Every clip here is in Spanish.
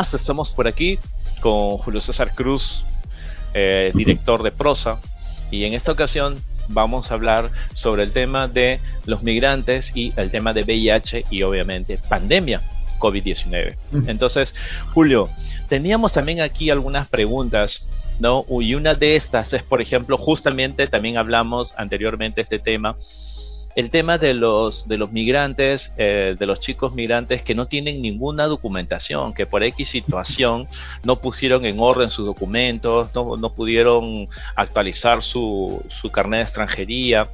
más estamos por aquí con Julio César Cruz, eh, director de Prosa, y en esta ocasión vamos a hablar sobre el tema de los migrantes y el tema de VIH y obviamente pandemia COVID-19. Entonces, Julio, teníamos también aquí algunas preguntas ¿no? Y una de estas es, por ejemplo, justamente también hablamos anteriormente este tema, el tema de los, de los migrantes, eh, de los chicos migrantes que no tienen ninguna documentación, que por X situación no pusieron en orden sus documentos, no, no pudieron actualizar su, su carnet de extranjería,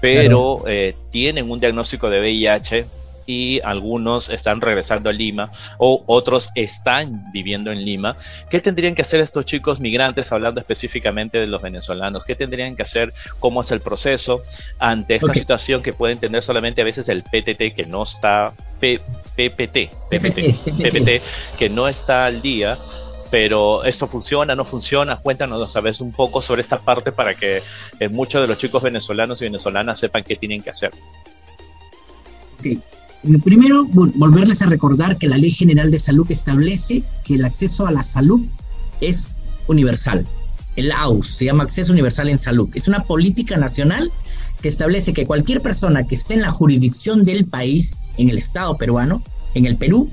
pero eh, tienen un diagnóstico de VIH y algunos están regresando a Lima o otros están viviendo en Lima. ¿Qué tendrían que hacer estos chicos migrantes, hablando específicamente de los venezolanos? ¿Qué tendrían que hacer? ¿Cómo es el proceso ante esta situación que pueden tener solamente a veces el PTT que no está, PPT, PPT, PPT, que no está al día? pero esto funciona, no funciona. Cuéntanos a veces un poco sobre esta parte para que eh, muchos de los chicos venezolanos y venezolanas sepan qué tienen que hacer. Primero, volverles a recordar que la Ley General de Salud establece que el acceso a la salud es universal. El AUS se llama Acceso Universal en Salud. Es una política nacional que establece que cualquier persona que esté en la jurisdicción del país, en el Estado peruano, en el Perú,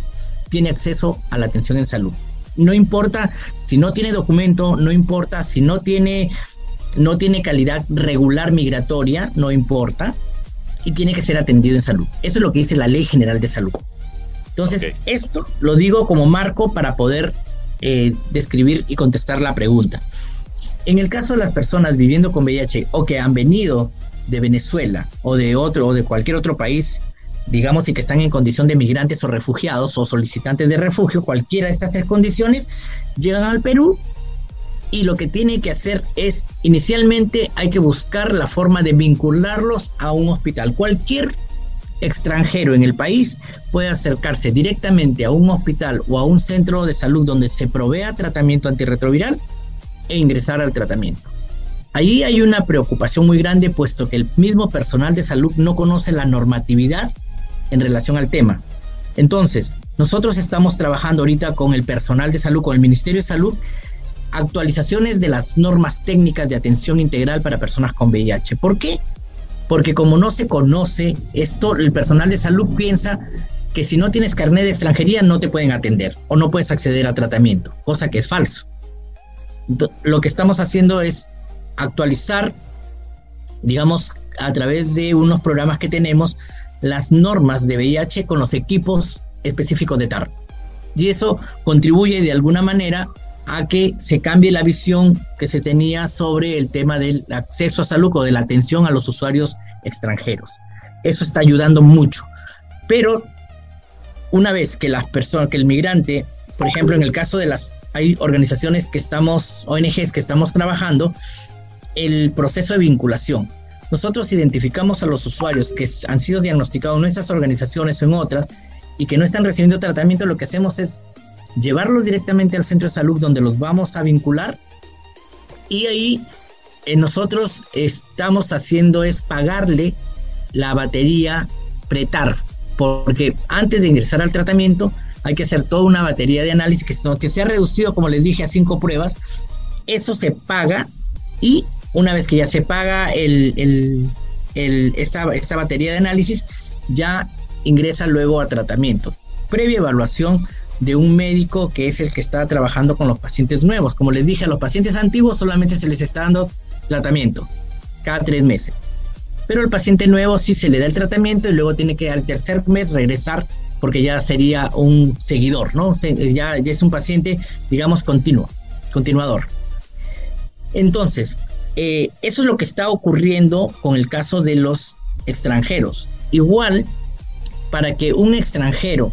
tiene acceso a la atención en salud. No importa si no tiene documento, no importa si no tiene, no tiene calidad regular migratoria, no importa y tiene que ser atendido en salud. Eso es lo que dice la Ley General de Salud. Entonces, esto lo digo como marco para poder eh, describir y contestar la pregunta. En el caso de las personas viviendo con VIH o que han venido de Venezuela o de otro o de cualquier otro país, digamos, y que están en condición de migrantes o refugiados o solicitantes de refugio, cualquiera de estas tres condiciones, llegan al Perú y lo que tiene que hacer es, inicialmente hay que buscar la forma de vincularlos a un hospital. Cualquier extranjero en el país puede acercarse directamente a un hospital o a un centro de salud donde se provea tratamiento antirretroviral e ingresar al tratamiento. Allí hay una preocupación muy grande puesto que el mismo personal de salud no conoce la normatividad en relación al tema. Entonces, nosotros estamos trabajando ahorita con el personal de salud, con el Ministerio de Salud, actualizaciones de las normas técnicas de atención integral para personas con VIH. ¿Por qué? Porque como no se conoce esto, el personal de salud piensa que si no tienes carnet de extranjería no te pueden atender o no puedes acceder a tratamiento, cosa que es falso. Lo que estamos haciendo es actualizar, digamos, a través de unos programas que tenemos, las normas de VIH con los equipos específicos de TAR. Y eso contribuye de alguna manera a que se cambie la visión que se tenía sobre el tema del acceso a salud o de la atención a los usuarios extranjeros. Eso está ayudando mucho. Pero una vez que las personas, que el migrante, por ejemplo, en el caso de las, hay organizaciones que estamos, ONGs que estamos trabajando, el proceso de vinculación. Nosotros identificamos a los usuarios que han sido diagnosticados en nuestras organizaciones o en otras y que no están recibiendo tratamiento, lo que hacemos es llevarlos directamente al centro de salud donde los vamos a vincular y ahí eh, nosotros estamos haciendo es pagarle la batería pretar, porque antes de ingresar al tratamiento hay que hacer toda una batería de análisis que, que se ha reducido, como les dije, a cinco pruebas. Eso se paga y una vez que ya se paga el, esta, esta batería de análisis, ya ingresa luego a tratamiento. Previa evaluación de un médico que es el que está trabajando con los pacientes nuevos. Como les dije, a los pacientes antiguos solamente se les está dando tratamiento cada tres meses. Pero al paciente nuevo sí se le da el tratamiento y luego tiene que al tercer mes regresar porque ya sería un seguidor, ¿no? Ya, ya es un paciente, digamos, continuo, continuador. Entonces, eh, eso es lo que está ocurriendo con el caso de los extranjeros. Igual, para que un extranjero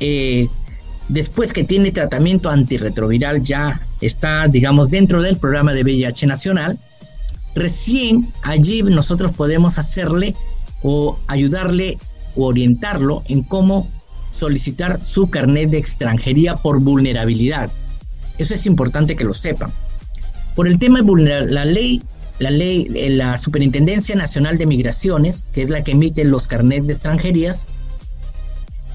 eh, después que tiene tratamiento antirretroviral ya está, digamos, dentro del programa de VIH nacional, recién allí nosotros podemos hacerle o ayudarle o orientarlo en cómo solicitar su carnet de extranjería por vulnerabilidad. Eso es importante que lo sepan. Por el tema de vulnerabilidad, la ley, la ley, eh, la Superintendencia Nacional de Migraciones, que es la que emite los carnets de extranjerías,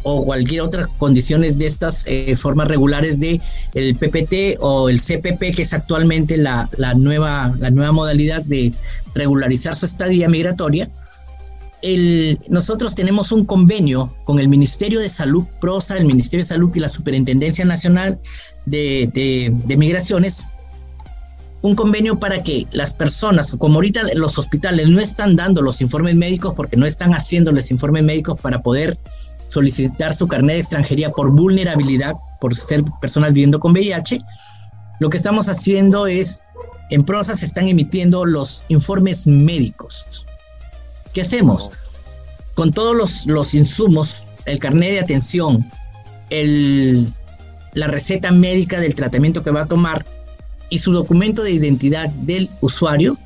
o cualquier otra condiciones de estas eh, formas regulares de el PPT o el CPP, que es actualmente la, la, nueva, la nueva modalidad de regularizar su estadía migratoria, el, nosotros tenemos un convenio con el Ministerio de Salud, PROSA, el Ministerio de Salud y la Superintendencia Nacional de, de, de Migraciones, un convenio para que las personas, como ahorita los hospitales no están dando los informes médicos porque no están haciéndoles informes médicos para poder solicitar su carnet de extranjería por vulnerabilidad, por ser personas viviendo con VIH, lo que estamos haciendo es, en prosa se están emitiendo los informes médicos. ¿Qué hacemos? Con todos los, los insumos, el carnet de atención, el, la receta médica del tratamiento que va a tomar y su documento de identidad del usuario,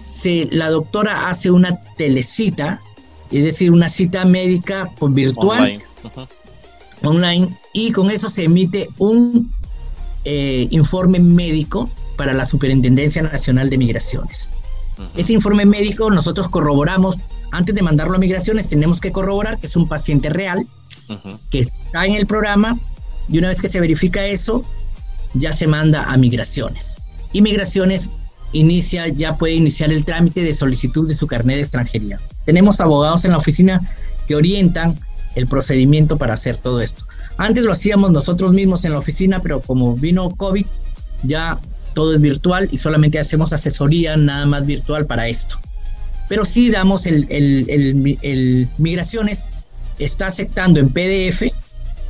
se, la doctora hace una telecita es decir, una cita médica virtual, online, y con eso se emite un eh, informe médico para la Superintendencia Nacional de Migraciones. Ese informe médico nosotros corroboramos, antes de mandarlo a migraciones, tenemos que corroborar que es un paciente real, que está en el programa, y una vez que se verifica eso, ya se manda a migraciones. Y migraciones inicia, ya puede iniciar el trámite de solicitud de su carnet de extranjería. Tenemos abogados en la oficina que orientan el procedimiento para hacer todo esto. Antes lo hacíamos nosotros mismos en la oficina, pero como vino COVID, ya todo es virtual y solamente hacemos asesoría nada más virtual para esto. Pero sí damos el, el, migraciones, está aceptando en PDF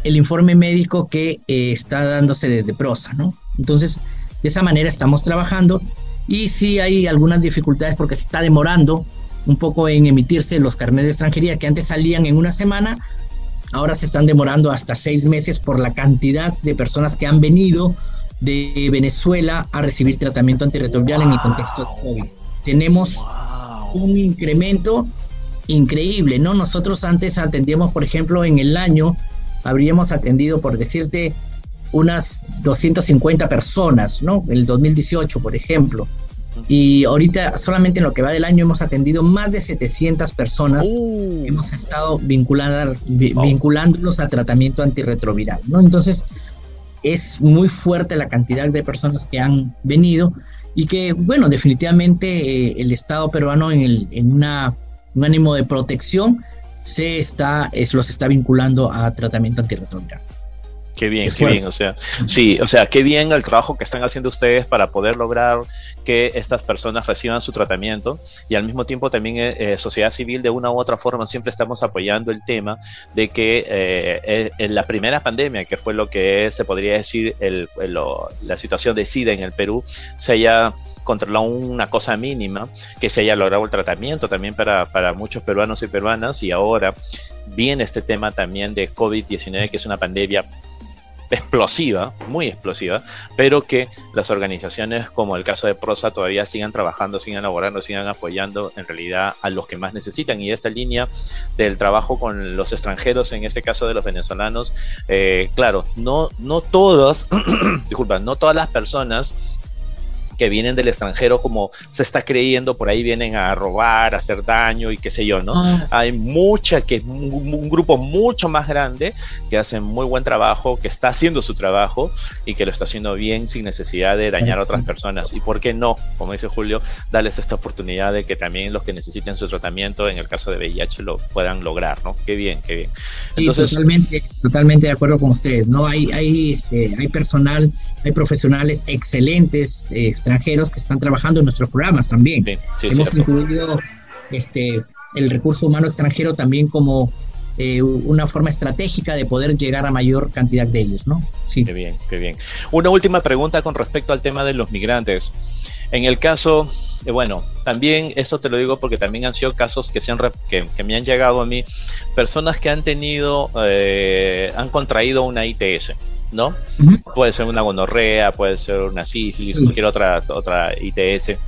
el informe médico que eh, está dándose desde prosa, ¿no? Entonces, de esa manera estamos trabajando y sí hay algunas dificultades porque se está demorando un poco en emitirse los carnets de extranjería que antes salían en una semana, ahora se están demorando hasta seis meses por la cantidad de personas que han venido de Venezuela a recibir tratamiento antirretroviral en el contexto de COVID. Tenemos un incremento increíble, ¿no? Nosotros antes atendíamos, por ejemplo, en el año, habríamos atendido, por decirte, unas 250 personas, ¿no? El 2018, por ejemplo. Y ahorita, solamente en lo que va del año, hemos atendido más de 700 personas. Uh. Hemos estado vinculándolos a tratamiento antirretroviral, ¿no? Entonces, es muy fuerte la cantidad de personas que han venido y que, bueno, definitivamente eh, el Estado peruano en, el, en una, un ánimo de protección se está, es, los está vinculando a tratamiento antirretroviral. Qué bien, qué bien, o sea, sí, o sea, qué bien el trabajo que están haciendo ustedes para poder lograr que estas personas reciban su tratamiento y al mismo tiempo también eh, eh, sociedad civil de una u otra forma siempre estamos apoyando el tema de que eh, en la primera pandemia, que fue lo que se podría decir el, la situación de SIDA en el Perú, se haya controlado una cosa mínima, que se haya logrado el tratamiento también para, para muchos peruanos y peruanas y ahora viene este tema también de COVID-19, que es una pandemia explosiva, muy explosiva, pero que las organizaciones como el caso de Prosa todavía sigan trabajando, sigan elaborando, sigan apoyando en realidad a los que más necesitan. Y esta línea del trabajo con los extranjeros, en este caso de los venezolanos, eh, claro, no, no todos, disculpa, no todas las personas que vienen del extranjero como se está creyendo, por ahí vienen a robar, a hacer daño y qué sé yo, ¿no? Ah. Hay mucha, que un, grupo mucho más grande que hace muy buen trabajo, que está haciendo su trabajo y que lo está haciendo bien sin necesidad de dañar a otras personas. Y por qué no, como dice Julio, darles esta oportunidad de que también los que necesiten su tratamiento, en el caso de VIH, lo puedan lograr, ¿no? Qué bien, qué bien. Entonces, totalmente, totalmente de acuerdo con ustedes, ¿no? Hay, hay, este, hay personal, hay profesionales excelentes, eh, extranjeros que están trabajando en nuestros programas también. Hemos incluido este, el recurso humano extranjero también como eh, una forma estratégica de poder llegar a mayor cantidad de ellos, ¿no? Sí. Qué bien, qué bien. Una última pregunta con respecto al tema de los migrantes. En el caso, eh, bueno, también eso te lo digo porque también han sido casos que, se han, que, me han llegado a mí, personas que han tenido, eh, han contraído una ITS. ¿No? Puede ser una gonorrea, puede ser una sífilis, cualquier otra, otra ITS.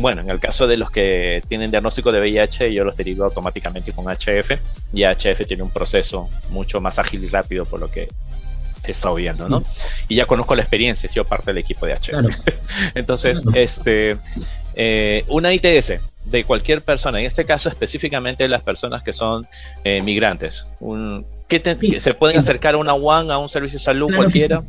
bueno, en el caso de los que tienen diagnóstico de VIH, yo los derivo automáticamente con HF y HF tiene un proceso mucho más ágil y rápido por lo que he estado viendo, ¿no? Y ya conozco la experiencia, he sido parte del equipo de HF. Entonces, este, eh, una ITS de cualquier persona, en este caso específicamente las personas que son eh, migrantes, un, ¿Qué ¿Se pueden acercar a una one a un servicio de salud cualquiera?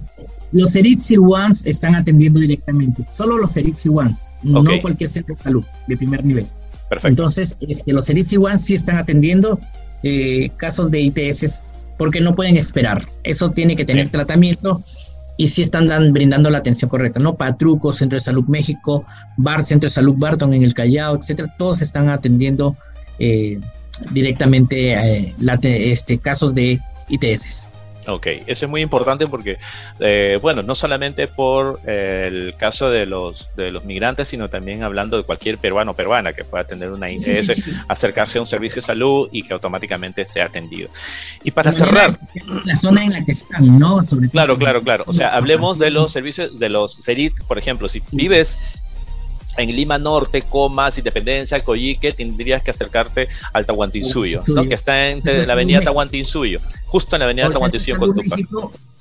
Los Eritzi Ones están atendiendo directamente, solo los Eritzi Ones, no cualquier centro de salud de primer nivel. Perfecto. Entonces, este, los Eritzi Ones sí están atendiendo eh, casos de ITS porque no pueden esperar. Eso tiene que tener tratamiento y sí están brindando la atención correcta, ¿no? Patruco, Centro de Salud México, Bar, Centro de Salud Barton en el Callao, etcétera, todos están atendiendo eh, directamente eh, este, casos de ITS. Ok, eso es muy importante porque, eh, bueno, no solamente por el caso de los, de los migrantes, sino también hablando de cualquier peruano o peruana que pueda tener una ITS, acercarse a un servicio de salud y que automáticamente sea atendido. Y para cerrar... La zona en la que están, ¿no? claro, claro, claro. O sea, hablemos de los servicios, de los CERITs, por ejemplo, si vives en Lima Norte, Comas, Independencia, Coyique, tendrías que acercarte al Tahuantinsuyo, ¿no? que está en la avenida Tahuantinsuyo, justo en la avenida Tahuantinsuyo con Tupac.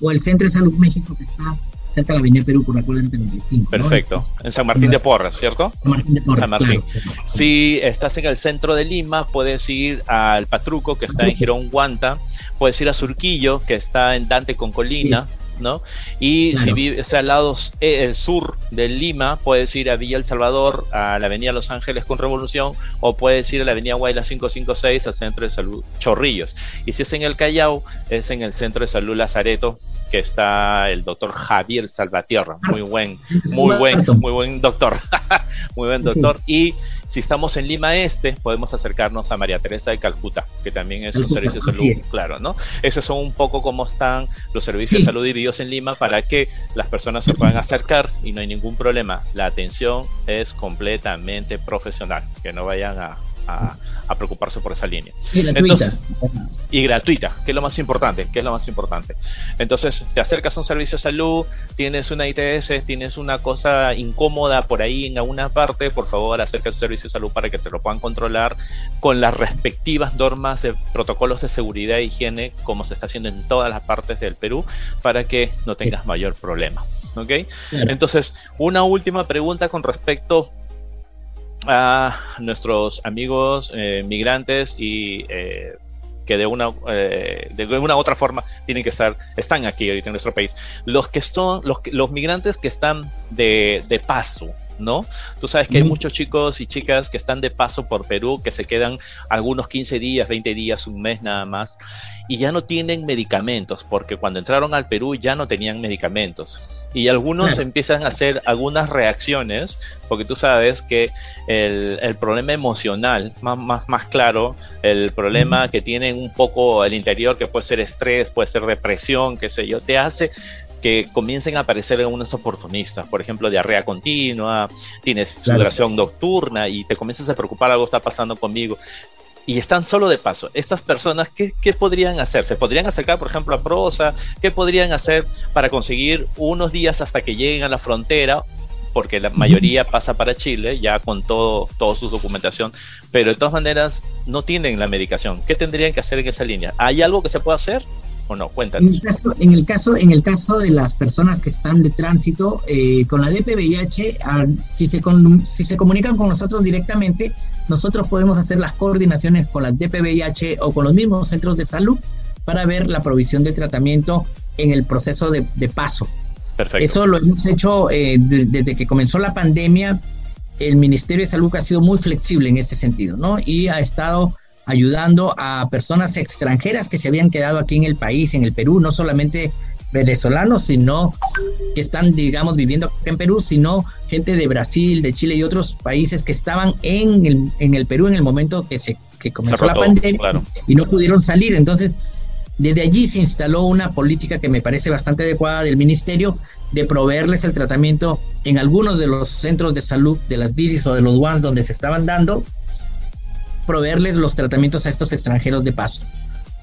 O el Centro de Salud México que está cerca de la avenida Perú por la cual 35. Perfecto, en San Martín de Porras, ¿cierto? San Martín de Porras. San Martín. Si estás en el centro de Lima, puedes ir al Patruco, que está en Girón Guanta, puedes ir a Surquillo, que está en Dante con Colina. ¿No? Y si vives al lado eh, el sur de Lima, puedes ir a Villa El Salvador, a la Avenida Los Ángeles con Revolución, o puedes ir a la Avenida Guayla 556 al Centro de Salud Chorrillos. Y si es en el Callao, es en el Centro de Salud Lazareto, que está el doctor Javier Salvatierra, muy buen, muy buen, muy buen doctor, muy buen doctor. Y si estamos en Lima Este, podemos acercarnos a María Teresa de Calcuta, que también es un servicio de salud, claro, ¿no? Esos son un poco cómo están los servicios de salud divididos en Lima para que las personas se puedan acercar y no hay ningún problema. La atención es completamente profesional, que no vayan a, a, preocuparse por esa línea. Y gratuita. y gratuita, que es lo más importante, que es lo más importante. Entonces, te acercas a un servicio de salud, tienes una ITS, tienes una cosa incómoda por ahí en alguna parte, por favor, acerca a un servicio de salud para que te lo puedan controlar con las respectivas normas de protocolos de seguridad e higiene, como se está haciendo en todas las partes del Perú, para que no tengas mayor problema. ¿Ok? Entonces, una última pregunta con respecto a nuestros amigos eh, migrantes y eh, que de una eh, de una u otra forma tienen que estar están aquí ahorita en nuestro país. Los que son los los migrantes que están de, de paso ¿no? Tú sabes que hay muchos chicos y chicas que están de paso por Perú, que se quedan algunos 15 días, 20 días, un mes nada más, y ya no tienen medicamentos, porque cuando entraron al Perú ya no tenían medicamentos. Y algunos empiezan a hacer algunas reacciones, porque tú sabes que el, el problema emocional, más, más, más claro, el problema que tienen un poco al interior, que puede ser estrés, puede ser depresión, qué sé yo, te hace que comiencen a aparecer algunos oportunistas, por ejemplo, diarrea continua, tienes sudoración nocturna y te comienzas a preocupar, algo está pasando conmigo. Y están solo de paso. Estas personas, ¿qué, ¿qué, podrían hacer? ¿Se podrían acercar, por ejemplo, a Prosa? ¿Qué podrían hacer para conseguir unos días hasta que lleguen a la frontera? Porque la mayoría pasa para Chile, ya con todo, toda su documentación, pero de todas maneras no tienen la medicación. ¿Qué tendrían que hacer en esa línea? ¿Hay algo que se pueda hacer? O no? Cuéntanos. En el caso, en el caso, de las personas que están de tránsito eh, con la DPVIH, ah, si, se si se comunican con nosotros directamente, nosotros podemos hacer las coordinaciones con la DPVIH o con los mismos centros de salud para ver la provisión del tratamiento en el proceso de, paso. Perfecto. Eso lo hemos hecho eh, desde que comenzó la pandemia. El Ministerio de Salud ha sido muy flexible en ese sentido, ¿no? Y ha estado ayudando a personas extranjeras que se habían quedado aquí en el país, en el Perú, no solamente venezolanos, sino que están, digamos, viviendo en Perú, sino gente de Brasil, de Chile y otros países que estaban en el, en el Perú en el momento que se que comenzó la pandemia y no pudieron salir. Entonces, desde allí se instaló una política que me parece bastante adecuada del ministerio de proveerles el tratamiento en algunos de los centros de salud de las DICIS o de los WANS donde se estaban dando proveerles los tratamientos a estos extranjeros de paso.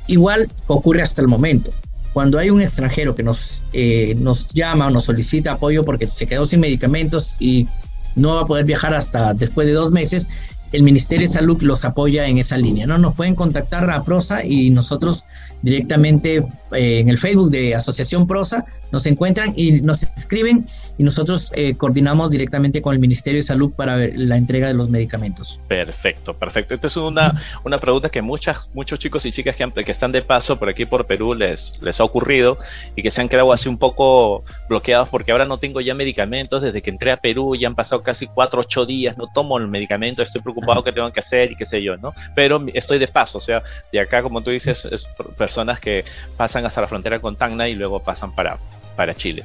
Igual ocurre hasta el momento. Cuando hay un extranjero que nos, eh, nos llama o nos solicita apoyo porque se quedó sin medicamentos y no va a poder viajar hasta después de dos meses, el Ministerio de Salud los apoya en esa línea. ¿no? Nos pueden contactar a Prosa y nosotros directamente eh, en el Facebook de Asociación Prosa nos encuentran y nos escriben y nosotros eh, coordinamos directamente con el Ministerio de Salud para la entrega de los medicamentos. Perfecto, perfecto. Esta es una, una pregunta que muchas, muchos chicos y chicas que, que están de paso por aquí por Perú les, les ha ocurrido y que se han quedado así un poco bloqueados porque ahora no tengo ya medicamentos. Desde que entré a Perú ya han pasado casi cuatro, ocho días, no tomo el medicamento, estoy preocupado que tengo que hacer y qué sé yo, ¿no? Pero estoy de paso, o sea, de acá, como tú dices, es personas que pasan hasta la frontera con Tacna y luego pasan para, para Chile.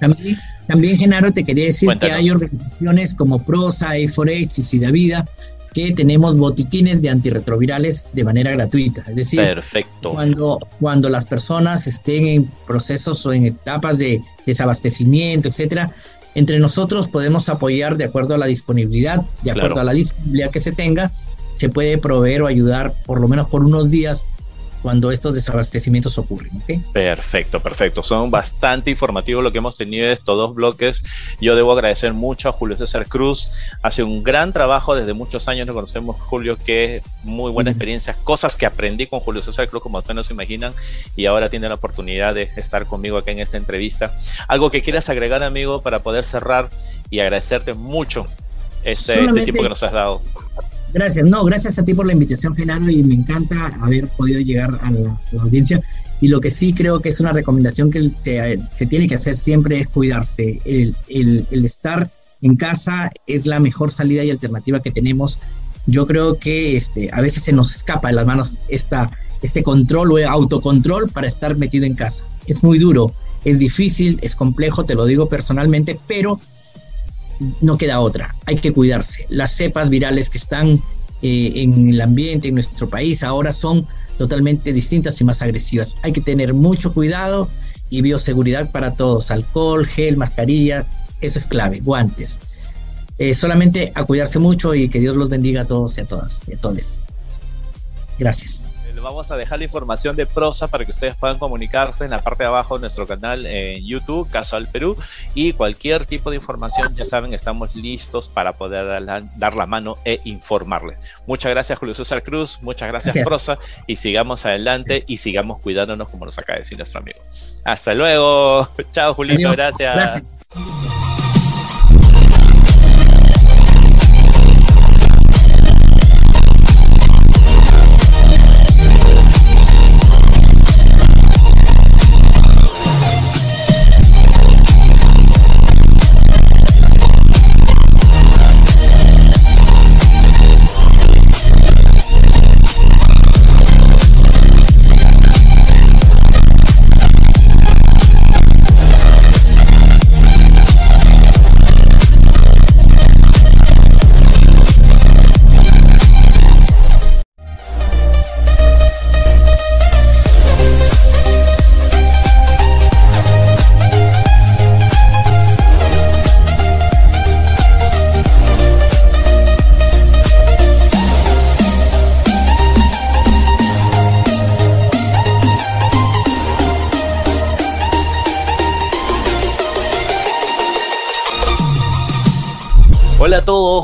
También, Genaro, te quería decir que hay organizaciones como PROSA, A4H y SIDAVIDA que tenemos botiquines de antirretrovirales de manera gratuita. Es decir, Perfecto. Cuando, cuando las personas estén en procesos o en etapas de desabastecimiento, etcétera, entre nosotros podemos apoyar de acuerdo a la disponibilidad, de acuerdo a la disponibilidad que se tenga, se puede proveer o ayudar por lo menos por unos días cuando estos desabastecimientos ocurren. Perfecto, perfecto. Son bastante informativos lo que hemos tenido en estos dos bloques. Yo debo agradecer mucho a Julio César Cruz. Hace un gran trabajo desde muchos años. Lo conocemos, Julio, que es muy buena experiencia. Cosas que aprendí con Julio César Cruz, como ustedes no se imaginan. Y ahora tiene la oportunidad de estar conmigo acá en esta entrevista. Algo que quieras agregar, amigo, para poder cerrar y agradecerte mucho este, este tiempo que nos has dado. Gracias, no, gracias a ti por la invitación, Genaro, y me encanta haber podido llegar a la, audiencia. Y lo que sí creo que es una recomendación que se, tiene que hacer siempre es cuidarse. El, estar en casa es la mejor salida y alternativa que tenemos. Yo creo que este, a veces se nos escapa de las manos esta, este control o autocontrol para estar metido en casa. Es muy duro, es difícil, es complejo, te lo digo personalmente, pero no queda otra, hay que cuidarse. Las cepas virales que están eh, en el ambiente, en nuestro país, ahora son totalmente distintas y más agresivas. Hay que tener mucho cuidado y bioseguridad para todos, alcohol, gel, mascarilla, eso es clave, guantes. Eh, solamente a cuidarse mucho y que Dios los bendiga a todos y a todas y a todos. Gracias vamos a dejar la información de prosa para que ustedes puedan comunicarse en la parte de abajo de nuestro canal en YouTube, Casual Perú, y cualquier tipo de información, ya saben, estamos listos para poder dar la, mano e informarles. Muchas gracias, Julio César Cruz, muchas gracias, prosa, y sigamos adelante y sigamos cuidándonos como nos acaba de decir nuestro amigo. Hasta luego. Chao, Julito, gracias.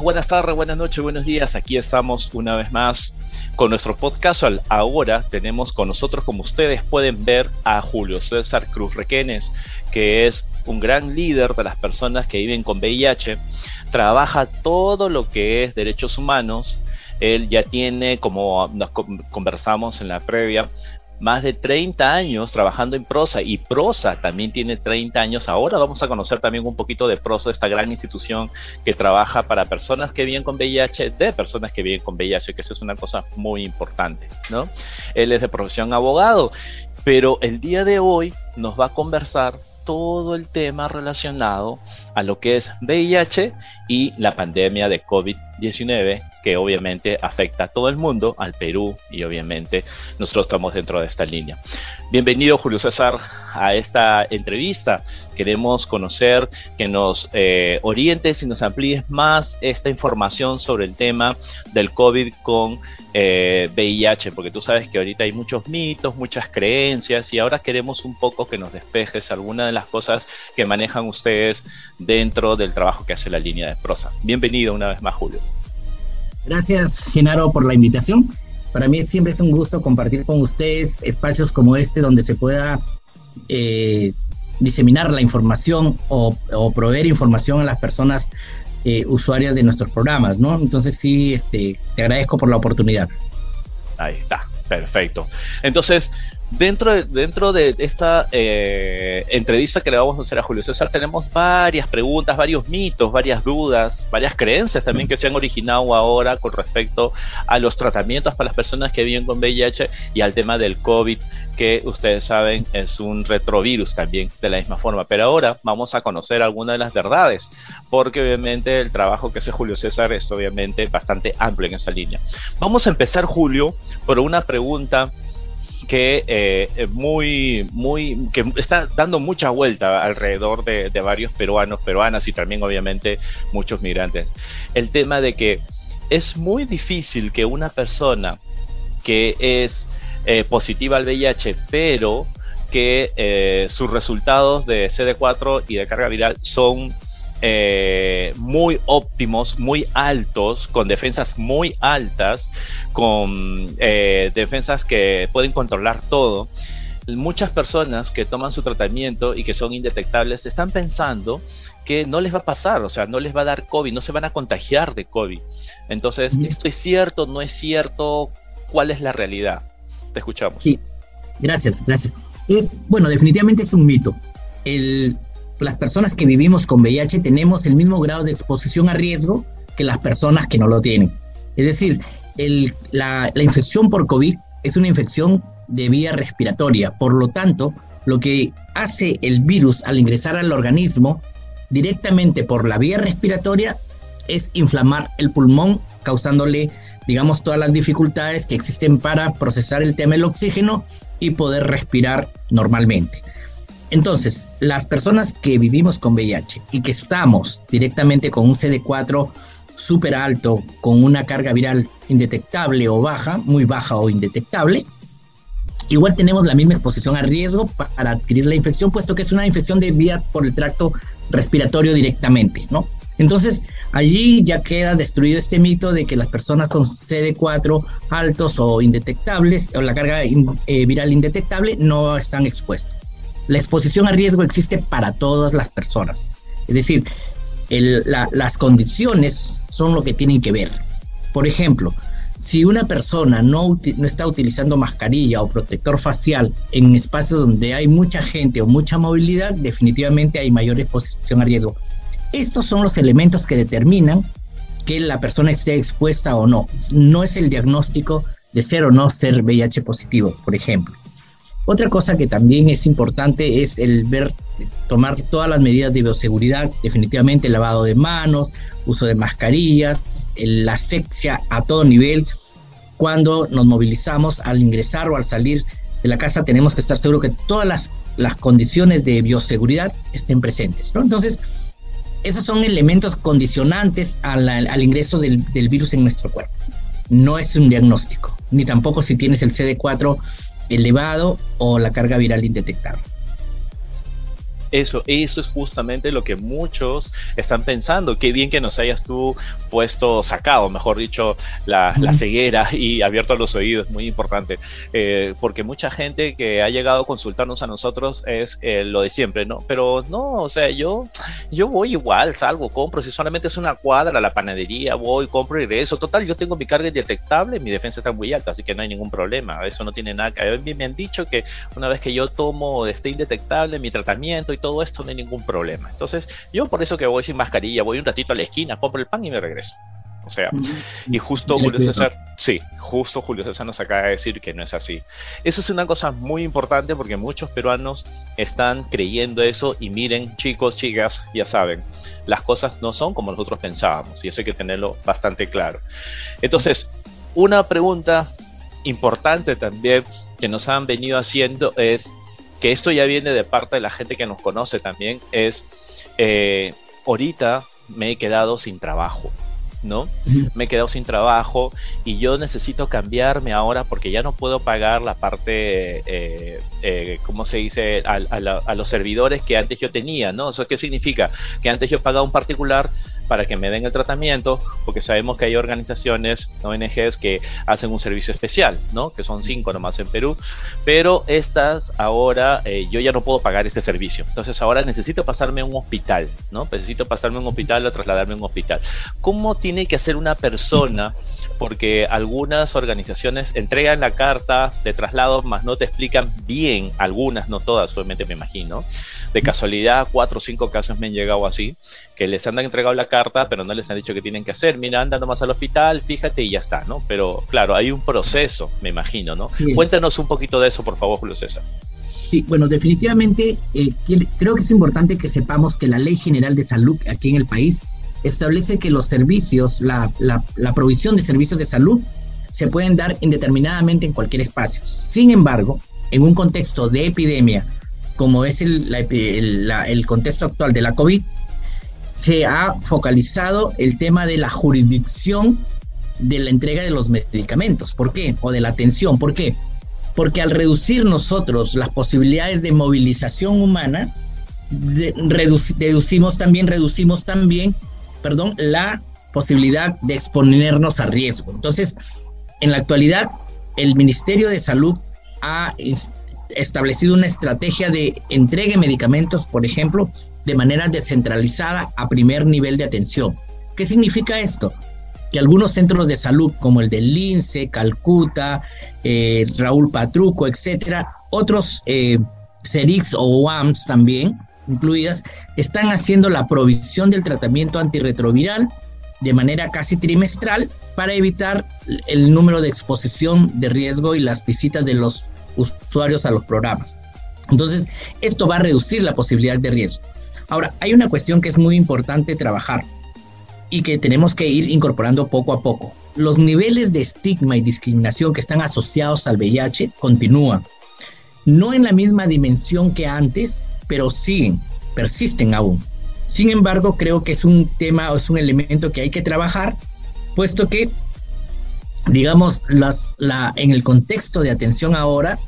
Buenas tardes, buenas noches, buenos días. Aquí estamos una vez más con nuestro podcast. Ahora tenemos con nosotros, como ustedes pueden ver, a Julio César Cruz Requenes, que es un gran líder de las personas que viven con VIH. Trabaja todo lo que es derechos humanos. Él ya tiene, como nos conversamos en la previa, más de 30 años trabajando en Prosa y Prosa también tiene 30 años. Ahora vamos a conocer también un poquito de Prosa, esta gran institución que trabaja para personas que viven con VIH, de personas que viven con VIH, que eso es una cosa muy importante, ¿no? Él es de profesión abogado, pero el día de hoy nos va a conversar todo el tema relacionado a lo que es VIH y la pandemia de COVID-19 que obviamente afecta a todo el mundo, al Perú y obviamente nosotros estamos dentro de esta línea. Bienvenido Julio César a esta entrevista. Queremos conocer que nos eh, orientes y nos amplíes más esta información sobre el tema del COVID con VIH, eh, porque tú sabes que ahorita hay muchos mitos, muchas creencias y ahora queremos un poco que nos despejes algunas de las cosas que manejan ustedes dentro del trabajo que hace la línea de prosa. Bienvenido una vez más, Julio. Gracias, Genaro, por la invitación. Para mí siempre es un gusto compartir con ustedes espacios como este donde se pueda eh, diseminar la información o, proveer información a las personas eh, usuarias de nuestros programas, ¿no? Entonces sí, este, te agradezco por la oportunidad. Ahí está, perfecto. Entonces, Dentro de, dentro de esta eh, entrevista que le vamos a hacer a Julio César, tenemos varias preguntas, varios mitos, varias dudas, varias creencias también que se han originado ahora con respecto a los tratamientos para las personas que viven con VIH y al tema del COVID, que ustedes saben es un retrovirus también de la misma forma. Pero ahora vamos a conocer algunas de las verdades, porque obviamente el trabajo que hace Julio César es obviamente bastante amplio en esa línea. Vamos a empezar, Julio, por una pregunta que eh, muy, muy, que está dando mucha vuelta alrededor de, varios peruanos, peruanas y también obviamente muchos migrantes. El tema de que es muy difícil que una persona que es eh, positiva al VIH, pero que eh, sus resultados de CD4 y de carga viral son eh, muy óptimos, muy altos, con defensas muy altas, con eh, defensas que pueden controlar todo. Muchas personas que toman su tratamiento y que son indetectables están pensando que no les va a pasar, o sea, no les va a dar COVID, no se van a contagiar de COVID. Entonces, ¿esto es cierto? ¿No es cierto? ¿Cuál es la realidad? Te escuchamos. Sí, gracias, gracias. Es, bueno, definitivamente es un mito. El, las personas que vivimos con VIH tenemos el mismo grado de exposición a riesgo que las personas que no lo tienen. Es decir, la, la infección por COVID es una infección de vía respiratoria. Por lo tanto, lo que hace el virus al ingresar al organismo directamente por la vía respiratoria es inflamar el pulmón, causándole, digamos, todas las dificultades que existen para procesar el tema del oxígeno y poder respirar normalmente. Entonces, las personas que vivimos con VIH y que estamos directamente con un CD4 súper alto, con una carga viral indetectable o baja, muy baja o indetectable, igual tenemos la misma exposición a riesgo para adquirir la infección, puesto que es una infección de vía por el tracto respiratorio directamente, ¿no? Entonces, allí ya queda destruido este mito de que las personas con CD4 altos o indetectables, o la carga eh, viral indetectable, no están expuestos la exposición a riesgo existe para todas las personas. Es decir, las condiciones son lo que tienen que ver. Por ejemplo, si una persona no, no, está utilizando mascarilla o protector facial en espacios donde hay mucha gente o mucha movilidad, definitivamente hay mayor exposición a riesgo. Estos son los elementos que determinan que la persona esté expuesta o no. No es el diagnóstico de ser o no ser VIH positivo, por ejemplo. Otra cosa que también es importante es el ver, tomar todas las medidas de bioseguridad, definitivamente lavado de manos, uso de mascarillas, la asepsia a todo nivel. Cuando nos movilizamos al ingresar o al salir de la casa, tenemos que estar seguros que todas las, las condiciones de bioseguridad estén presentes. Entonces, esos son elementos condicionantes al, al ingreso del, del virus en nuestro cuerpo. No es un diagnóstico, ni tampoco si tienes el CD4 elevado o la carga viral indetectable. Eso, eso es justamente lo que muchos están pensando. Qué bien que nos hayas tú puesto, sacado, mejor dicho, la, ceguera y abierto los oídos, muy importante. Eh, porque mucha gente que ha llegado a consultarnos a nosotros es eh, lo de siempre, ¿no? Pero no, o sea, yo, yo voy igual, salgo, compro, si solamente es una cuadra, la panadería, voy, compro y eso. Total, yo tengo mi carga indetectable, mi defensa está muy alta, así que no hay ningún problema. Eso no tiene nada que ver. Me han dicho que una vez que yo tomo este indetectable, mi tratamiento y todo esto no hay ningún problema. Entonces, yo por eso que voy sin mascarilla, voy un ratito a la esquina, compro el pan y me regreso. O sea, y justo Julio César, sí, justo Julio César nos acaba de decir que no es así. Eso es una cosa muy importante porque muchos peruanos están creyendo eso y miren, chicos, chicas, ya saben, las cosas no son como nosotros pensábamos y eso hay que tenerlo bastante claro. Entonces, una pregunta importante también que nos han venido haciendo es, que esto ya viene de parte de la gente que nos conoce también, es, eh, ahorita me he quedado sin trabajo. ¿no? Me he quedado sin trabajo y yo necesito cambiarme ahora porque ya no puedo pagar la parte, eh, eh, ¿cómo se dice?, a, los servidores que antes yo tenía, ¿no? ¿Eso qué significa? Que antes yo pagaba un particular para que me den el tratamiento, porque sabemos que hay organizaciones, ONGs, que hacen un servicio especial, ¿no? Que son cinco nomás en Perú, pero estas ahora eh, yo ya no puedo pagar este servicio. Entonces ahora necesito pasarme a un hospital, ¿no? Necesito pasarme a un hospital o trasladarme a un hospital. ¿Cómo tiene que hacer una persona? Porque algunas organizaciones entregan la carta de traslado, más no te explican bien, algunas, no todas, obviamente me imagino. De casualidad, cuatro o cinco casos me han llegado así, que les han entregado la carta, pero no les han dicho qué tienen que hacer. Mira, anda nomás al hospital, fíjate y ya está, ¿no? Pero claro, hay un proceso, me imagino, ¿no? Cuéntanos un poquito de eso, por favor, Julio César. Sí, bueno, definitivamente eh, creo que es importante que sepamos que la Ley General de Salud aquí en el país establece que los servicios, la, provisión de servicios de salud se pueden dar indeterminadamente en cualquier espacio. Sin embargo, en un contexto de epidemia, como es el, el, contexto actual de la COVID, se ha focalizado el tema de la jurisdicción de la entrega de los medicamentos. ¿Por qué? O de la atención. ¿Por qué? Porque al reducir nosotros las posibilidades de movilización humana, deducimos también, reducimos también, perdón, la posibilidad de exponernos a riesgo. Entonces, en la actualidad, el Ministerio de Salud ha establecido una estrategia de entrega de medicamentos, por ejemplo, de manera descentralizada a primer nivel de atención. ¿Qué significa esto? Que algunos centros de salud, como el de Lince, Calcuta, eh, Raúl Patruco, etcétera, otros eh, o UAMS también, incluidas, están haciendo la provisión del tratamiento antirretroviral de manera casi trimestral para evitar el número de exposición de riesgo y las visitas de los usuarios a los programas. Entonces, esto va a reducir la posibilidad de riesgo. Ahora, hay una cuestión que es muy importante trabajar y que tenemos que ir incorporando poco a poco. Los niveles de estigma y discriminación que están asociados al VIH continúan. No en la misma dimensión que antes, pero siguen, persisten aún. Sin embargo, creo que es un tema o es un elemento que hay que trabajar, puesto que digamos, las, la, en el contexto de atención ahora,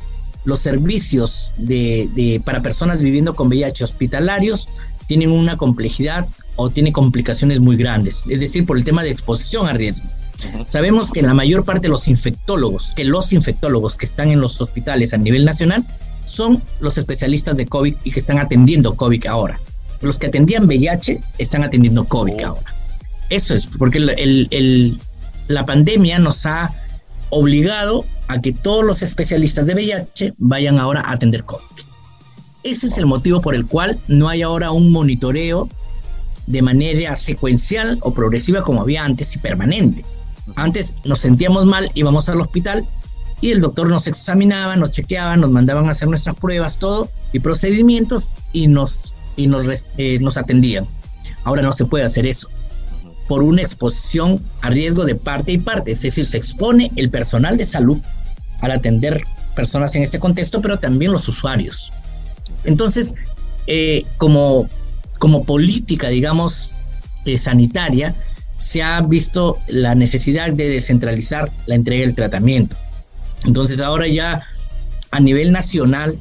los servicios de, para personas viviendo con VIH hospitalarios tienen una complejidad o tienen complicaciones muy grandes, es decir, por el tema de exposición a riesgo. Sabemos que la mayor parte de los infectólogos, que los infectólogos que están en los hospitales a nivel nacional, son los especialistas de COVID y que están atendiendo COVID ahora. Los que atendían VIH están atendiendo COVID oh. ahora. Eso es, porque el, el, la pandemia nos ha obligado a que todos los especialistas de VIH vayan ahora a atender COVID. Ese es el motivo por el cual no hay ahora un monitoreo de manera secuencial o progresiva como había antes y permanente. Antes nos sentíamos mal, íbamos al hospital y el doctor nos examinaba, nos chequeaba, nos mandaban a hacer nuestras pruebas, todo y procedimientos y nos, y eh, nos atendían. Ahora no se puede hacer eso por una exposición a riesgo de parte y parte, es decir, se expone el personal de salud al atender personas en este contexto, pero también los usuarios. Entonces, eh, como, como política, digamos, eh, sanitaria, se ha visto la necesidad de descentralizar la entrega del tratamiento. Entonces, ahora ya a nivel nacional,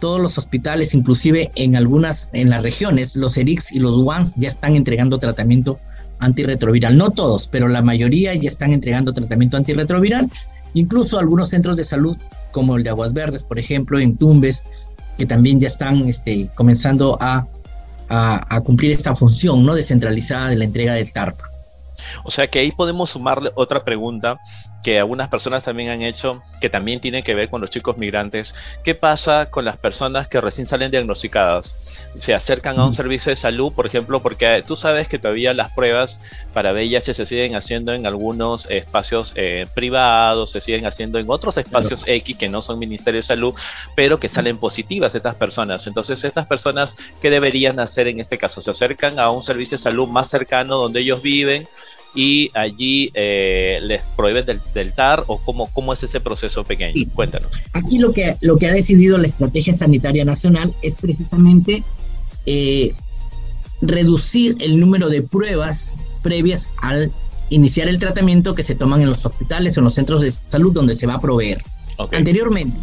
todos los hospitales, inclusive en algunas, en las regiones, los ERICS y los UANS ya están entregando tratamiento antirretroviral. No todos, pero la mayoría ya están entregando tratamiento antirretroviral. Incluso algunos centros de salud, como el de Aguas Verdes, por ejemplo, en Tumbes, que también ya están este, comenzando a, a, cumplir esta función no descentralizada de la entrega del TARP. O sea que ahí podemos sumarle otra pregunta que algunas personas también han hecho, que también tiene que ver con los chicos migrantes. ¿Qué pasa con las personas que recién salen diagnosticadas? Se acercan a un servicio de salud, por ejemplo, porque tú sabes que todavía las pruebas para VIH se siguen haciendo en algunos espacios eh, privados, se siguen haciendo en otros espacios X que no son Ministerio de Salud, pero que salen positivas estas personas. Entonces, estas personas, ¿qué deberían hacer en este caso? Se acercan a un servicio de salud más cercano donde ellos viven y allí eh, les prohíben del, TAR o cómo, cómo es ese proceso pequeño? Cuéntanos. Aquí lo que, lo que ha decidido la Estrategia Sanitaria Nacional es precisamente eh, reducir el número de pruebas previas al iniciar el tratamiento que se toman en los hospitales o en los centros de salud donde se va a proveer. Anteriormente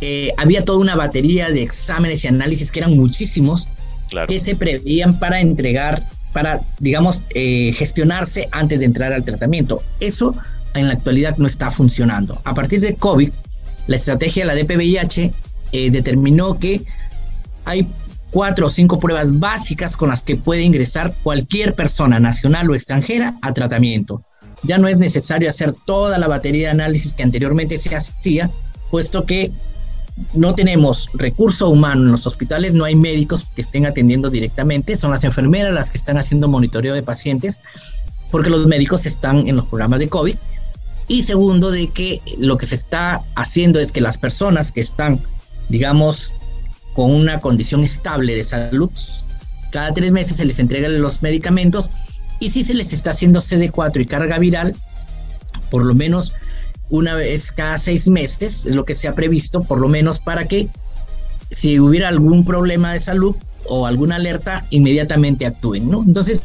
eh, había toda una batería de exámenes y análisis que eran muchísimos que se preveían para entregar para, digamos, eh, gestionarse antes de entrar al tratamiento. Eso en la actualidad no está funcionando. A partir de COVID, la estrategia de la DPVIH eh, determinó que hay cuatro o cinco pruebas básicas con las que puede ingresar cualquier persona nacional o extranjera a tratamiento. Ya no es necesario hacer toda la batería de análisis que anteriormente se hacía, puesto que no tenemos recurso humano en los hospitales, no hay médicos que estén atendiendo directamente, son las enfermeras las que están haciendo monitoreo de pacientes, porque los médicos están en los programas de COVID. Y segundo, de que lo que se está haciendo es que las personas que están, digamos, con una condición estable de salud, cada tres meses se les entregan los medicamentos y si se les está haciendo CD4 y carga viral, por lo menos una vez cada seis meses, es lo que se ha previsto, por lo menos para que si hubiera algún problema de salud o alguna alerta, inmediatamente actúen, ¿no? Entonces,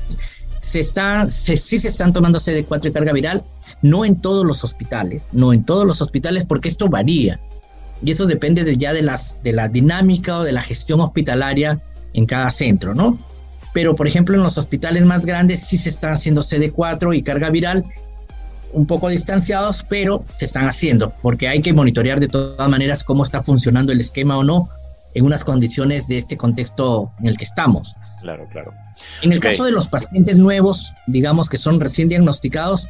se está, sí se están tomando CD4 y carga viral, no en todos los hospitales, no en todos los hospitales, porque esto varía. Y eso depende de, ya de, las, de la dinámica o de la gestión hospitalaria en cada centro, ¿no? Pero, por ejemplo, en los hospitales más grandes sí se está haciendo CD4 y carga viral un poco distanciados, pero se están haciendo, porque hay que monitorear de todas maneras cómo está funcionando el esquema o no en unas condiciones de este contexto en el que estamos. Claro, claro. En el caso de los pacientes nuevos, digamos que son recién diagnosticados,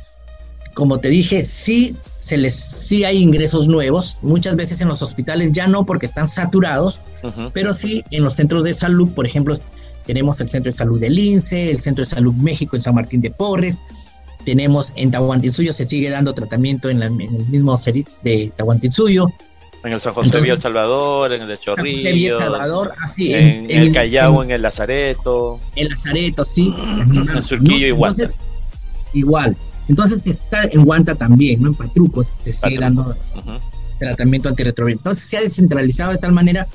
como te dije, sí, se les, sí hay ingresos nuevos, muchas veces en los hospitales ya no porque están saturados, pero sí en los centros de salud, por ejemplo, tenemos el Centro de Salud del INSE, el Centro de Salud México en San Martín de Porres, tenemos en Tahuantinsuyo, se sigue dando tratamiento en, el mismo CERITS de Tahuantinsuyo. En el San José Entonces, Salvador, en el de Chorrillo. Salvador, así. En, en, el Callao, en, el Lazareto. En Lazareto, sí. En Surquillo y Guanta. Igual. Entonces está en Guanta también, ¿no? En Patruco se sigue dando tratamiento antirretroviral. Entonces se ha descentralizado de tal manera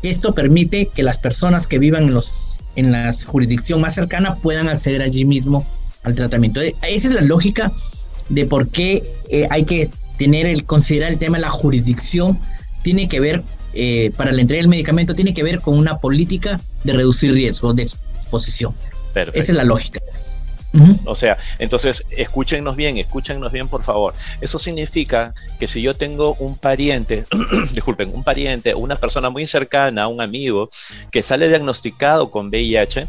que esto permite que las personas que vivan en, los, en la jurisdicción más cercana puedan acceder allí mismo al tratamiento. Eh, esa es la lógica de por qué eh, hay que tener el considerar el tema de la jurisdicción. Tiene que ver, eh, para la entrega del medicamento, tiene que ver con una política de reducir riesgos de exposición. Esa es la lógica. O sea, entonces escúchenos bien, escúchenos bien por favor. Eso significa que si yo tengo un pariente, disculpen, un pariente, una persona muy cercana, un amigo, que sale diagnosticado con VIH,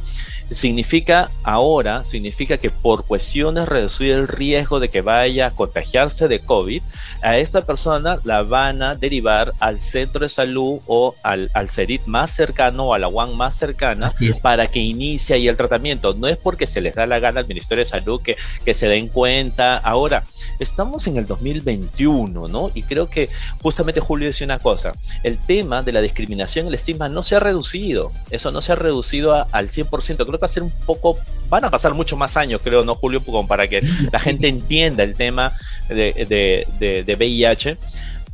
significa ahora, significa que por cuestiones reducir el riesgo de que vaya a contagiarse de COVID, a esta persona la van a derivar al centro de salud o al, al CERIT más cercano o a la UAN más cercana para que inicie ahí el tratamiento. No es porque se les da la gana al Ministerio de Salud que, que se den cuenta. Ahora, estamos en el 2021, ¿no? Y creo que justamente Julio decía una cosa, el tema de la discriminación, el estigma no se ha reducido, eso no se ha reducido al 100%, creo va a ser un poco, van a pasar mucho más años, creo, ¿no, Julio? Como para que la gente entienda el tema de, de, de, de VIH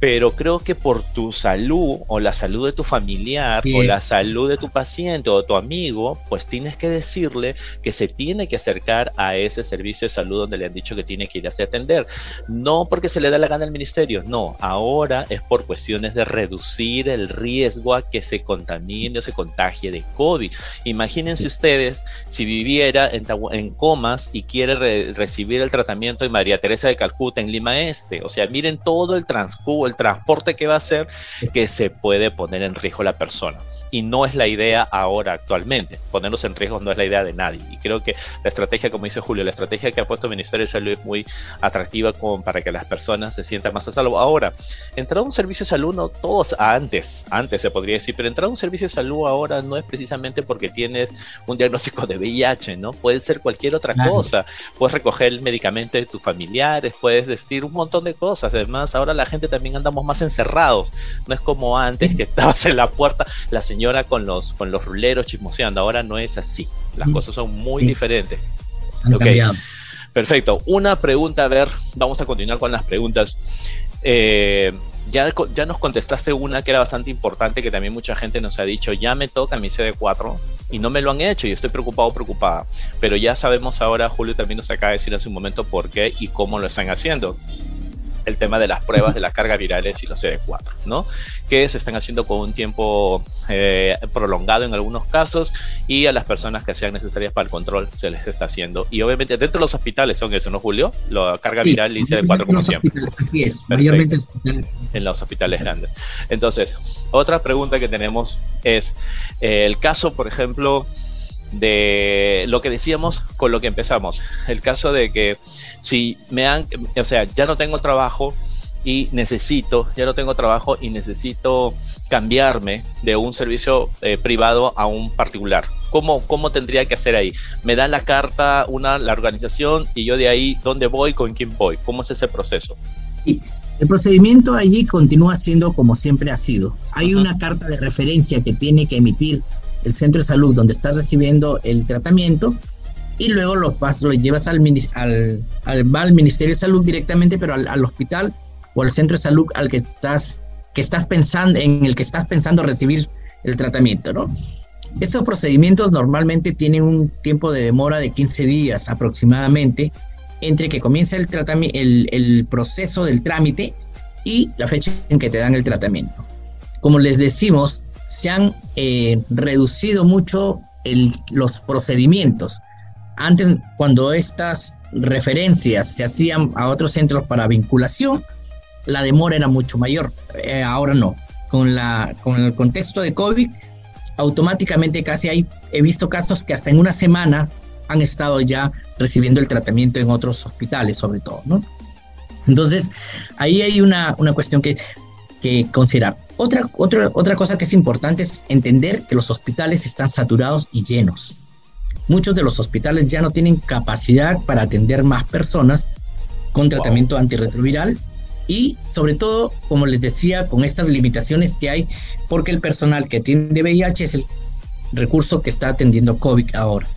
pero creo que por tu salud o la salud de tu familiar o la salud de tu paciente o tu amigo, pues tienes que decirle que se tiene que acercar a ese servicio de salud donde le han dicho que tiene que ir a atender. No porque se le da la gana al ministerio, no, ahora es por cuestiones de reducir el riesgo a que se contamine o se contagie de COVID. Imagínense ustedes si viviera en, en comas y quiere recibir el tratamiento de María Teresa de Calcuta en Lima Este. O sea, miren todo el transcurso el transporte que va a hacer que se puede poner en riesgo la persona y no es la idea ahora actualmente. Ponerlos en riesgo no es la idea de nadie. Y creo que la estrategia, como dice Julio, la estrategia que ha puesto el Ministerio de Salud es muy atractiva como para que las personas se sientan más a salvo. Ahora, entrar a un servicio de salud, no todos antes, antes se podría decir, pero entrar a un servicio de salud ahora no es precisamente porque tienes un diagnóstico de VIH, ¿no? Puede ser cualquier otra cosa. Puedes recoger el medicamento de tus familiares, puedes decir un montón de cosas. Además, ahora la gente también andamos más encerrados. No es como antes que estabas en la puerta, la señora con los, con los ruleros chismoseando. Ahora no es así. Las cosas son muy diferentes. Perfecto. Una pregunta, a ver, vamos a continuar con las preguntas. Eh, ya, ya nos contestaste una que era bastante importante, que también mucha gente nos ha dicho, ya me toca mi CD4 y no me lo han hecho y estoy preocupado preocupada. Pero ya sabemos ahora, Julio también nos acaba de decir hace un momento por qué y cómo lo están haciendo. El tema de las pruebas de las cargas virales y los CD4, ¿no? Que se están haciendo con un tiempo eh, prolongado en algunos casos y a las personas que sean necesarias para el control se les está haciendo. Y obviamente dentro de los hospitales son eso, ¿no, Julio? La carga viral y CD4 como siempre. Así es, mayormente en los hospitales grandes. Entonces, otra pregunta que tenemos es eh, el caso, por ejemplo, de lo que decíamos con lo que empezamos. El caso de que si me han, o sea, ya no tengo trabajo y necesito, ya no tengo trabajo y necesito cambiarme de un servicio eh, privado a un particular. ¿Cómo, ¿Cómo tendría que hacer ahí? Me da la carta una, la organización y yo de ahí, ¿dónde voy? ¿Con quién voy? ¿Cómo es ese proceso? El procedimiento allí continúa siendo como siempre ha sido. Hay una carta de referencia que tiene que emitir el centro de salud donde estás recibiendo el tratamiento y luego lo, lo llevas al, al, al, al, Ministerio de Salud directamente, pero al, hospital o al centro de salud al que estás, que estás pensando, en el que estás pensando recibir el tratamiento, ¿no? Estos procedimientos normalmente tienen un tiempo de demora de 15 días aproximadamente entre que comienza el, el, el proceso del trámite y la fecha en que te dan el tratamiento. Como les decimos, se han eh, reducido mucho los procedimientos. Antes, cuando estas referencias se hacían a otros centros para vinculación, la demora era mucho mayor. Eh, ahora no. Con, la, con el contexto de COVID, automáticamente casi hay, he visto casos que hasta en una semana han estado ya recibiendo el tratamiento en otros hospitales, sobre todo, ¿no? Entonces, ahí hay una, una cuestión que, que considerar. Otra, otra, otra cosa que es importante es entender que los hospitales están saturados y llenos. Muchos de los hospitales ya no tienen capacidad para atender más personas con tratamiento antirretroviral y sobre todo, como les decía, con estas limitaciones que hay, porque el personal que atiende VIH es el recurso que está atendiendo COVID ahora.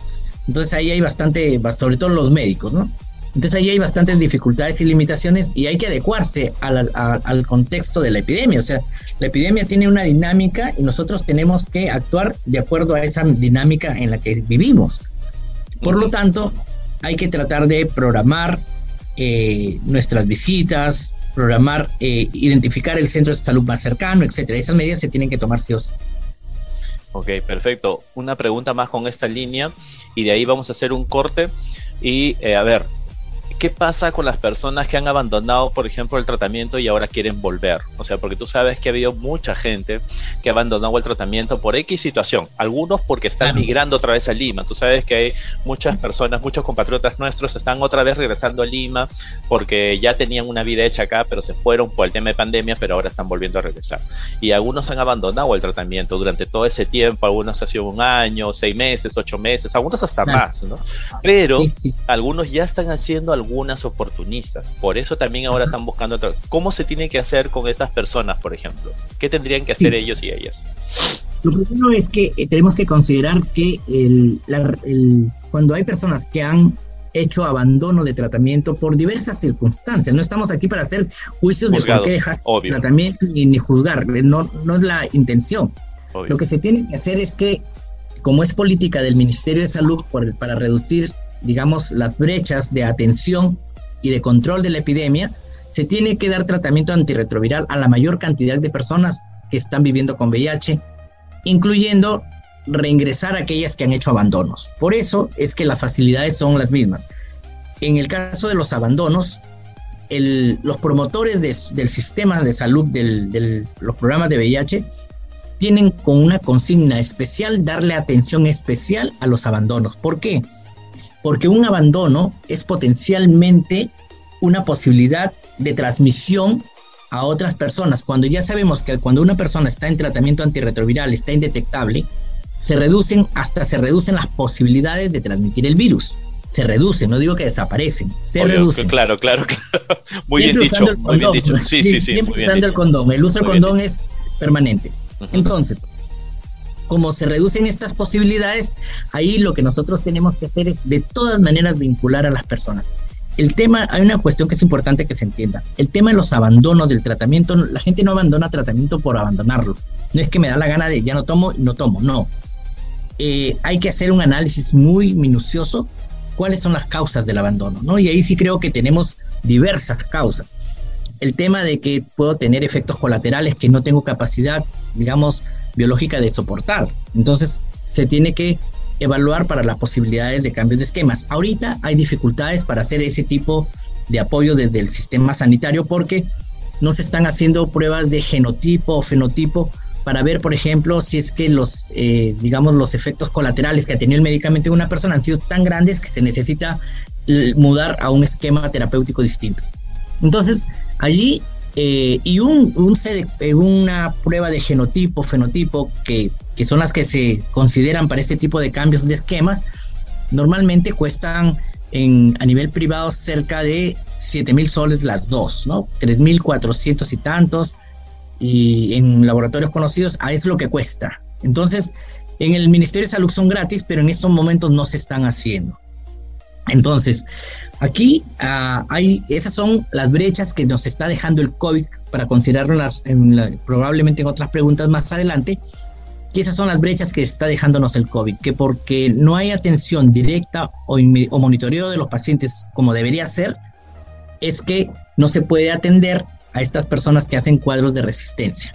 Entonces ahí hay bastante, sobre todo los médicos, ¿no? Entonces ahí hay bastantes dificultades y limitaciones y hay que adecuarse al, contexto de la epidemia. O sea, la epidemia tiene una dinámica y nosotros tenemos que actuar de acuerdo a esa dinámica en la que vivimos. Por lo tanto, hay que tratar de programar eh, nuestras visitas, programar, eh, identificar el centro de salud más cercano, etcétera. Esas medidas se tienen que tomar sí o sí. Ok, perfecto. Una pregunta más con esta línea y de ahí vamos a hacer un corte. Y eh, a ver, ¿qué pasa con las personas que han abandonado, por ejemplo, el tratamiento y ahora quieren volver? O sea, porque tú sabes que ha habido mucha gente que ha abandonado el tratamiento por X situación. Algunos porque están migrando otra vez a Lima. Tú sabes que hay muchas personas, muchos compatriotas nuestros están otra vez regresando a Lima porque ya tenían una vida hecha acá, pero se fueron por el tema de pandemia, pero ahora están volviendo a regresar. Y algunos han abandonado el tratamiento durante todo ese tiempo. Algunos ha sido un año, seis meses, ocho meses, algunos hasta más, ¿no? Pero algunos ya están haciendo algo algunas oportunistas. Por eso también ahora están buscando otro. ¿Cómo se tiene que hacer con estas personas, por ejemplo? ¿Qué tendrían que hacer ellos y ellas? Lo primero es que eh, tenemos que considerar que el, cuando hay personas que han hecho abandono de tratamiento por diversas circunstancias. No estamos aquí para hacer juicios de por qué dejar tratamiento ni, juzgar. No, no es la intención. Lo que se tiene que hacer es que, como es política del Ministerio de Salud para reducir digamos, las brechas de atención y de control de la epidemia, se tiene que dar tratamiento antirretroviral a la mayor cantidad de personas que están viviendo con VIH, incluyendo reingresar a aquellas que han hecho abandonos. Por eso es que las facilidades son las mismas. En el caso de los abandonos, los promotores del sistema de salud de los programas de VIH tienen con una consigna especial darle atención especial a los abandonos. ¿Por qué? Porque un abandono es potencialmente una posibilidad de transmisión a otras personas. Cuando ya sabemos que cuando una persona está en tratamiento antirretroviral está indetectable, se reducen, hasta se reducen las posibilidades de transmitir el virus. Se reducen, no digo que desaparecen, se reducen. Claro, claro, claro. Muy bien dicho, muy bien dicho. Sí, sí, sí. Muy bien el condón. El uso del condón es permanente. Entonces, como se reducen estas posibilidades, ahí lo que nosotros tenemos que hacer es de todas maneras vincular a las personas. El tema, hay una cuestión que es importante que se entienda. El tema de los abandonos del tratamiento, la gente no abandona tratamiento por abandonarlo. No es que me da la gana de ya no tomo no tomo, no. Eh, hay que hacer un análisis muy minucioso cuáles son las causas del abandono, ¿no? Y ahí sí creo que tenemos diversas causas. El tema de que puedo tener efectos colaterales que no tengo capacidad, digamos, biológica de soportar. Entonces, se tiene que evaluar para las posibilidades de cambios de esquemas. Ahorita hay dificultades para hacer ese tipo de apoyo desde el sistema sanitario porque no se están haciendo pruebas de genotipo o fenotipo para ver, por ejemplo, si es que los, eh, digamos, los efectos colaterales que ha tenido el medicamento en una persona han sido tan grandes que se necesita mudar a un esquema terapéutico distinto. Entonces, allí, eh, y un, eh, una prueba de genotipo, fenotipo, que, que son las que se consideran para este tipo de cambios de esquemas, normalmente cuestan en, a nivel privado cerca de 7 mil soles las dos, ¿no? 3 mil 400 y tantos, y en laboratorios conocidos, a es lo que cuesta. Entonces, en el Ministerio de Salud son gratis, pero en estos momentos no se están haciendo. Entonces, aquí ah, hay, esas son las brechas que nos está dejando el COVID para considerarlas en probablemente en otras preguntas más adelante, que esas son las brechas que está dejándonos el COVID, que porque no hay atención directa o, monitoreo de los pacientes como debería ser, es que no se puede atender a estas personas que hacen cuadros de resistencia.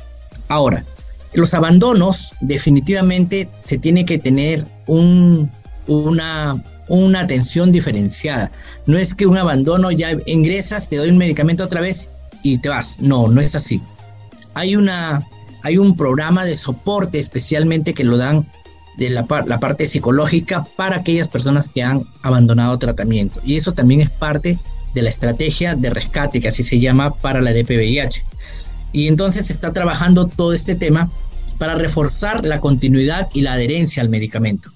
Ahora, los abandonos definitivamente se tiene que tener un, una, una atención diferenciada. No es que un abandono ya ingresas, te doy un medicamento otra vez y te vas. No, no es así. Hay, una, hay un programa de soporte especialmente que lo dan de la, la parte psicológica para aquellas personas que han abandonado tratamiento. Y eso también es parte de la estrategia de rescate, que así se llama, para la DPVIH. Y entonces se está trabajando todo este tema para reforzar la continuidad y la adherencia al medicamento.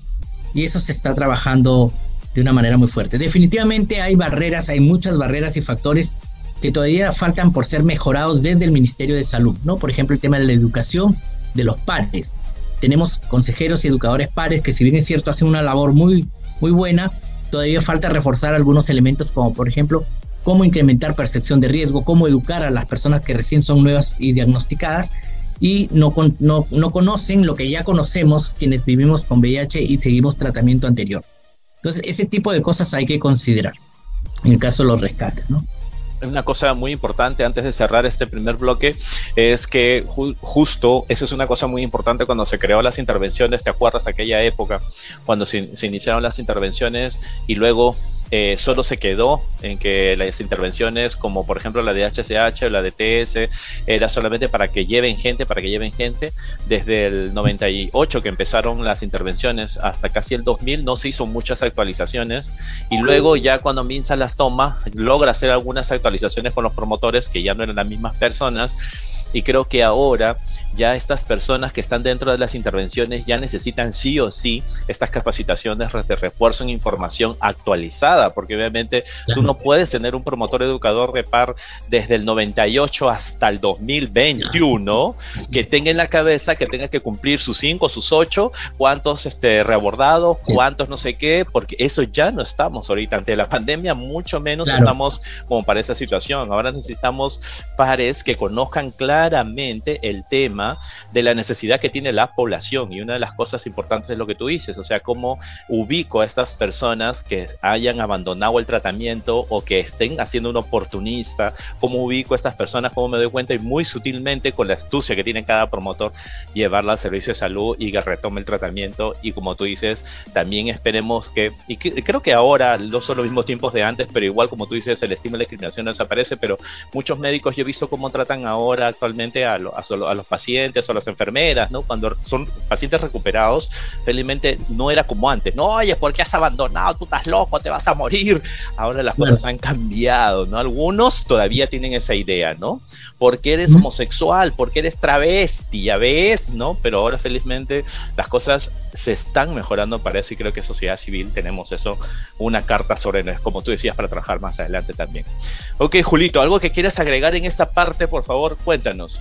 Y eso se está trabajando de una manera muy fuerte. Definitivamente hay barreras, hay muchas barreras y factores que todavía faltan por ser mejorados desde el Ministerio de Salud, ¿no? Por ejemplo, el tema de la educación de los pares. Tenemos consejeros y educadores pares que si bien es cierto hacen una labor muy muy buena, todavía falta reforzar algunos elementos como por ejemplo cómo incrementar percepción de riesgo, cómo educar a las personas que recién son nuevas y diagnosticadas y no, no, no conocen lo que ya conocemos quienes vivimos con VIH y seguimos tratamiento anterior. Entonces, ese tipo de cosas hay que considerar en el caso de los rescates, ¿no? una cosa muy importante antes de cerrar este primer bloque es que justo, eso es una cosa muy importante cuando se creó las intervenciones, ¿te acuerdas aquella época cuando se, se iniciaron las intervenciones y luego eh, solo se quedó en que las intervenciones como por ejemplo la de HCH o la de TS era solamente para que lleven gente, para que lleven gente. Desde el 98 que empezaron las intervenciones hasta casi el 2000 no se hizo muchas actualizaciones y luego ya cuando Minsa las toma logra hacer algunas actualizaciones con los promotores que ya no eran las mismas personas y creo que ahora ya estas personas que están dentro de las intervenciones ya necesitan sí o sí estas capacitaciones de refuerzo en información actualizada, porque obviamente tú no puedes tener un promotor educador de par desde el 98 hasta el 2021 que tenga en la cabeza que tenga que cumplir sus 5, sus 8, cuántos este, reabordados, cuántos no sé qué, porque eso ya no estamos ahorita. Ante la pandemia, mucho menos estamos como para esa situación. Ahora necesitamos pares que conozcan claramente el tema de la necesidad que tiene la población. Y una de las cosas importantes es lo que tú dices, o sea, cómo ubico a estas personas que hayan abandonado el tratamiento o que estén haciendo un oportunista, cómo ubico a estas personas, cómo me doy cuenta y muy sutilmente con la astucia que tiene cada promotor, llevarla al servicio de salud y que retome el tratamiento. Y como tú dices, también esperemos que, y creo que ahora no son los mismos tiempos de antes, pero igual como tú dices, el estímulo de discriminación no desaparece, pero muchos médicos yo he visto cómo tratan ahora actualmente a, a los pacientes o las enfermeras, ¿no? Cuando son pacientes recuperados, felizmente no era como antes. No, oye, ¿por qué has abandonado? Tú estás loco, te vas a morir. Ahora las cosas han cambiado, ¿no? Algunos todavía tienen esa idea, ¿no? Porque eres homosexual, porque eres travesti, ya ves, ¿no? Pero ahora felizmente las cosas se están mejorando para eso y creo que sociedad civil tenemos eso, una carta sobre, como tú decías, para trabajar más adelante también. Ok, Julito, ¿algo que quieras agregar en esta parte, por favor? Cuéntanos.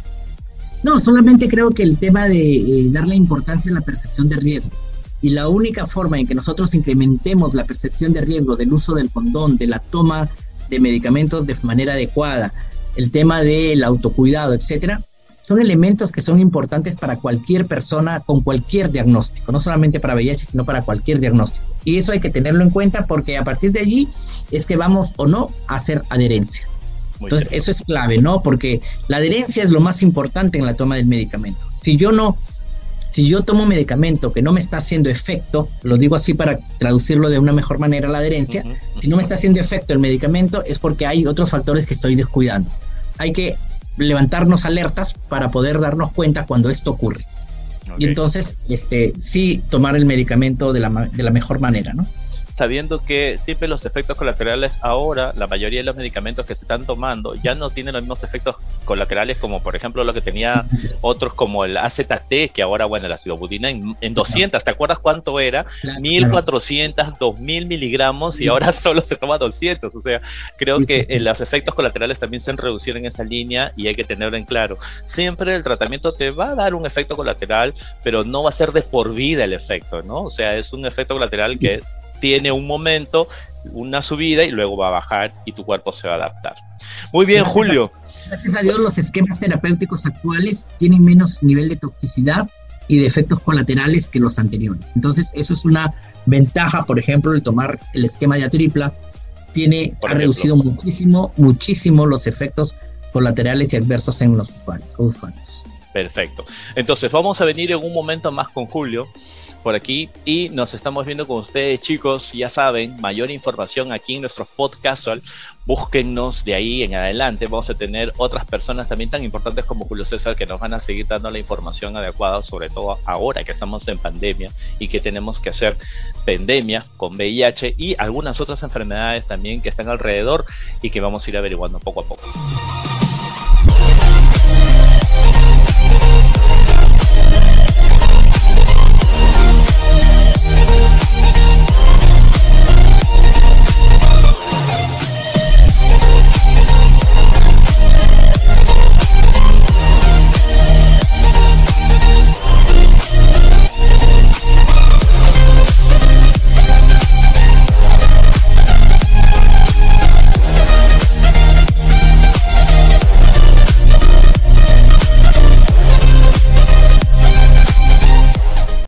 No, solamente creo que el tema de eh, darle importancia a la percepción de riesgo y la única forma en que nosotros incrementemos la percepción de riesgo del uso del condón, de la toma de medicamentos de manera adecuada, el tema del autocuidado, etcétera, son elementos que son importantes para cualquier persona con cualquier diagnóstico, no solamente para VIH, sino para cualquier diagnóstico. Y eso hay que tenerlo en cuenta porque a partir de allí es que vamos o no a hacer adherencia. Entonces, eso es clave, ¿no? Porque la adherencia es lo más importante en la toma del medicamento. Si yo no, si yo tomo un medicamento que no me está haciendo efecto, lo digo así para traducirlo de una mejor manera la adherencia, si no me está haciendo efecto el medicamento es porque hay otros factores que estoy descuidando. Hay que levantarnos alertas para poder darnos cuenta cuando esto ocurre. Y entonces, este, sí tomar el medicamento de la, de la mejor manera, ¿no? Sabiendo que siempre los efectos colaterales ahora, la mayoría de los medicamentos que se están tomando ya no tienen los mismos efectos colaterales como por ejemplo lo que tenía otros como el AZT, que ahora, bueno, el ácido en, en 200, ¿te acuerdas cuánto era? 1400, 2000 miligramos y ahora solo se toma 200, o sea, creo que eh, los efectos colaterales también se han reducido en esa línea y hay que tenerlo en claro. Siempre el tratamiento te va a dar un efecto colateral, pero no va a ser de por vida el efecto, ¿no? O sea, es un efecto colateral que tiene un momento, una subida y luego va a bajar y tu cuerpo se va a adaptar. Muy bien, Julio. gracias a Dios los esquemas terapéuticos actuales tienen menos nivel de toxicidad y de efectos colaterales que los anteriores. Entonces, eso es una ventaja, por ejemplo, el tomar el esquema de atripla tiene ha reducido muchísimo, muchísimo los efectos colaterales y adversos en los usuarios. Perfecto. Entonces, vamos a venir en un momento más con Julio por aquí y nos estamos viendo con ustedes, chicos. Ya saben, mayor información aquí en nuestros podcast. Búsquennos de ahí en adelante. Vamos a tener otras personas también tan importantes como Julio César que nos van a seguir dando la información adecuada, sobre todo ahora que estamos en pandemia y que tenemos que hacer pandemia con VIH y algunas otras enfermedades también que están alrededor y que vamos a ir averiguando poco a poco.